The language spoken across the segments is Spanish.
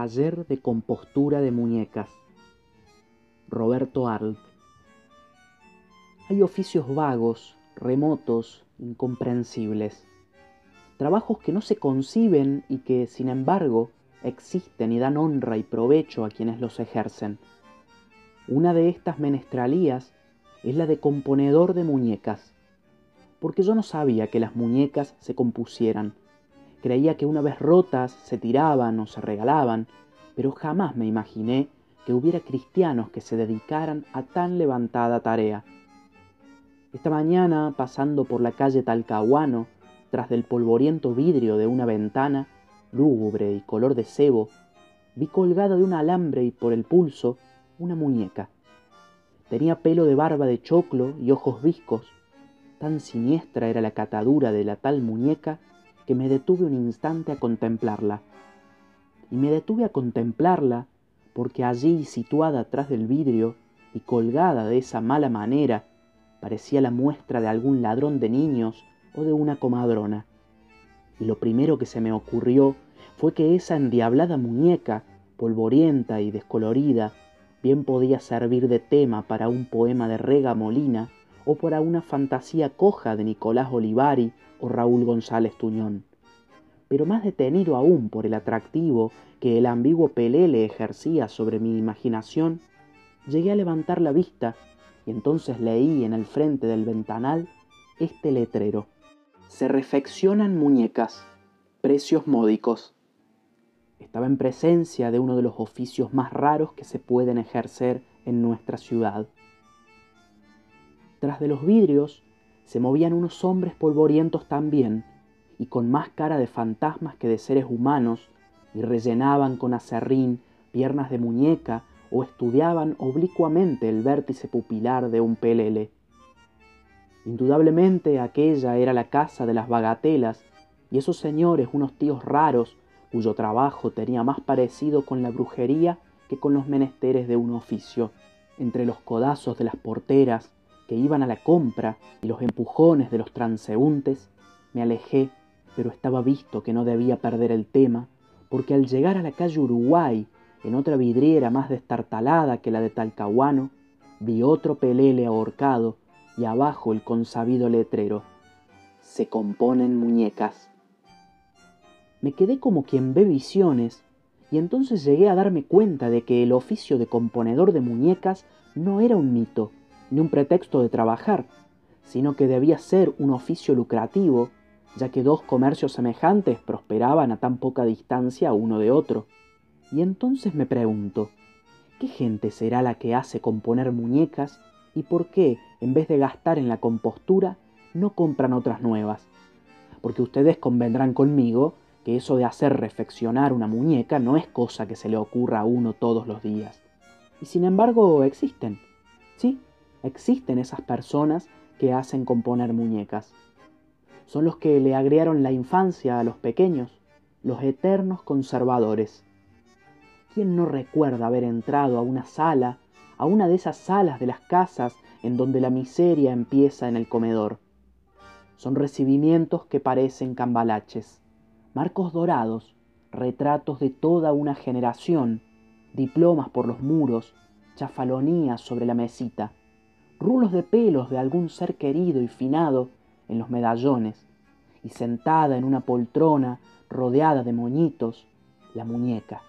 De compostura de muñecas. Roberto Arlt. Hay oficios vagos, remotos, incomprensibles. Trabajos que no se conciben y que, sin embargo, existen y dan honra y provecho a quienes los ejercen. Una de estas menestralías es la de componedor de muñecas, porque yo no sabía que las muñecas se compusieran. Creía que una vez rotas se tiraban o se regalaban, pero jamás me imaginé que hubiera cristianos que se dedicaran a tan levantada tarea. Esta mañana, pasando por la calle Talcahuano, tras del polvoriento vidrio de una ventana, lúgubre y color de cebo, vi colgada de un alambre y por el pulso una muñeca. Tenía pelo de barba de choclo y ojos viscos. Tan siniestra era la catadura de la tal muñeca que me detuve un instante a contemplarla. Y me detuve a contemplarla porque allí, situada atrás del vidrio y colgada de esa mala manera, parecía la muestra de algún ladrón de niños o de una comadrona. Y lo primero que se me ocurrió fue que esa endiablada muñeca, polvorienta y descolorida, bien podía servir de tema para un poema de Rega Molina o para una fantasía coja de Nicolás Olivari o Raúl González Tuñón. Pero más detenido aún por el atractivo que el ambiguo Pelé le ejercía sobre mi imaginación, llegué a levantar la vista y entonces leí en el frente del ventanal este letrero. Se refeccionan muñecas, precios módicos. Estaba en presencia de uno de los oficios más raros que se pueden ejercer en nuestra ciudad. Tras de los vidrios se movían unos hombres polvorientos también, y con más cara de fantasmas que de seres humanos, y rellenaban con acerrín piernas de muñeca o estudiaban oblicuamente el vértice pupilar de un pelele. Indudablemente aquella era la casa de las bagatelas, y esos señores, unos tíos raros, cuyo trabajo tenía más parecido con la brujería que con los menesteres de un oficio. Entre los codazos de las porteras que iban a la compra y los empujones de los transeúntes, me alejé, pero estaba visto que no debía perder el tema, porque al llegar a la calle Uruguay, en otra vidriera más destartalada que la de Talcahuano, vi otro pelele ahorcado y abajo el consabido letrero. Se componen muñecas. Me quedé como quien ve visiones y entonces llegué a darme cuenta de que el oficio de componedor de muñecas no era un mito, ni un pretexto de trabajar, sino que debía ser un oficio lucrativo, ya que dos comercios semejantes prosperaban a tan poca distancia uno de otro. Y entonces me pregunto, ¿qué gente será la que hace componer muñecas y por qué, en vez de gastar en la compostura, no compran otras nuevas? Porque ustedes convendrán conmigo que eso de hacer reflexionar una muñeca no es cosa que se le ocurra a uno todos los días. Y sin embargo existen. Sí, existen esas personas que hacen componer muñecas. Son los que le agregaron la infancia a los pequeños, los eternos conservadores. ¿Quién no recuerda haber entrado a una sala, a una de esas salas de las casas en donde la miseria empieza en el comedor? Son recibimientos que parecen cambalaches marcos dorados, retratos de toda una generación, diplomas por los muros, chafalonías sobre la mesita, rulos de pelos de algún ser querido y finado en los medallones, y sentada en una poltrona rodeada de moñitos, la muñeca.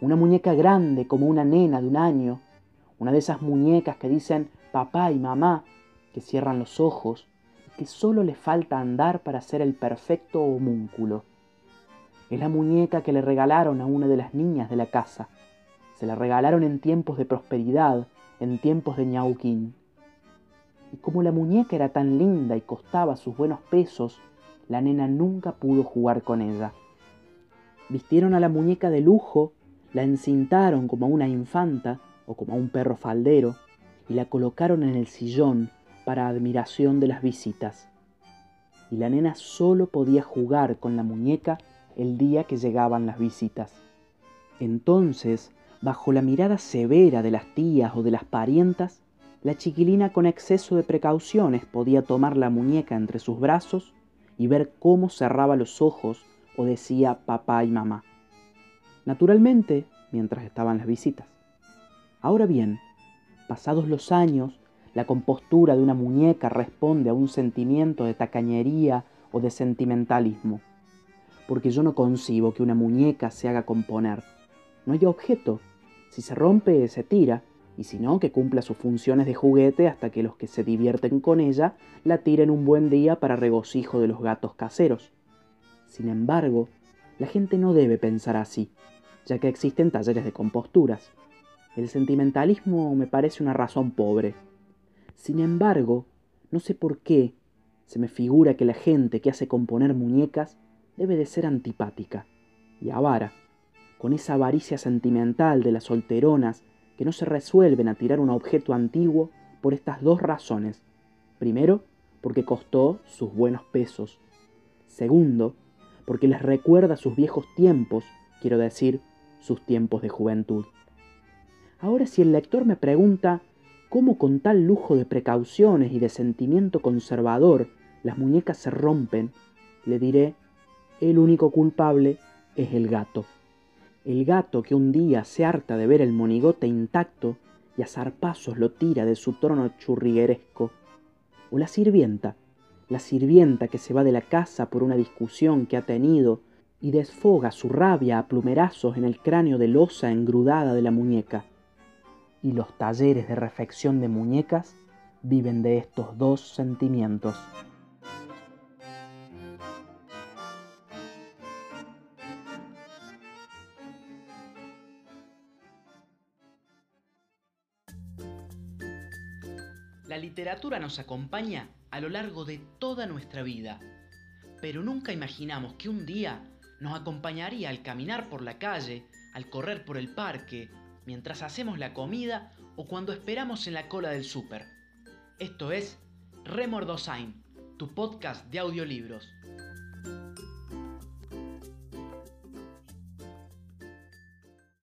Una muñeca grande como una nena de un año, una de esas muñecas que dicen papá y mamá, que cierran los ojos y que solo le falta andar para ser el perfecto homúnculo. Es la muñeca que le regalaron a una de las niñas de la casa. Se la regalaron en tiempos de prosperidad, en tiempos de ñauquín. Y como la muñeca era tan linda y costaba sus buenos pesos, la nena nunca pudo jugar con ella. Vistieron a la muñeca de lujo, la encintaron como a una infanta o como a un perro faldero y la colocaron en el sillón para admiración de las visitas. Y la nena solo podía jugar con la muñeca el día que llegaban las visitas. Entonces, bajo la mirada severa de las tías o de las parientas, la chiquilina con exceso de precauciones podía tomar la muñeca entre sus brazos y ver cómo cerraba los ojos o decía papá y mamá. Naturalmente, mientras estaban las visitas. Ahora bien, pasados los años, la compostura de una muñeca responde a un sentimiento de tacañería o de sentimentalismo, porque yo no concibo que una muñeca se haga componer. No hay objeto. Si se rompe, se tira, y si no, que cumpla sus funciones de juguete hasta que los que se divierten con ella la tiren un buen día para regocijo de los gatos caseros. Sin embargo, la gente no debe pensar así, ya que existen talleres de composturas. El sentimentalismo me parece una razón pobre. Sin embargo, no sé por qué se me figura que la gente que hace componer muñecas debe de ser antipática y avara, con esa avaricia sentimental de las solteronas que no se resuelven a tirar un objeto antiguo por estas dos razones. Primero, porque costó sus buenos pesos. Segundo, porque les recuerda sus viejos tiempos, quiero decir, sus tiempos de juventud. Ahora si el lector me pregunta cómo con tal lujo de precauciones y de sentimiento conservador las muñecas se rompen, le diré, el único culpable es el gato el gato que un día se harta de ver el monigote intacto y a zarpazos lo tira de su trono churrigueresco, o la sirvienta, la sirvienta que se va de la casa por una discusión que ha tenido y desfoga su rabia a plumerazos en el cráneo de losa engrudada de la muñeca. Y los talleres de refección de muñecas viven de estos dos sentimientos. La literatura nos acompaña a lo largo de toda nuestra vida, pero nunca imaginamos que un día nos acompañaría al caminar por la calle, al correr por el parque, mientras hacemos la comida o cuando esperamos en la cola del súper. Esto es Remordosain, tu podcast de audiolibros.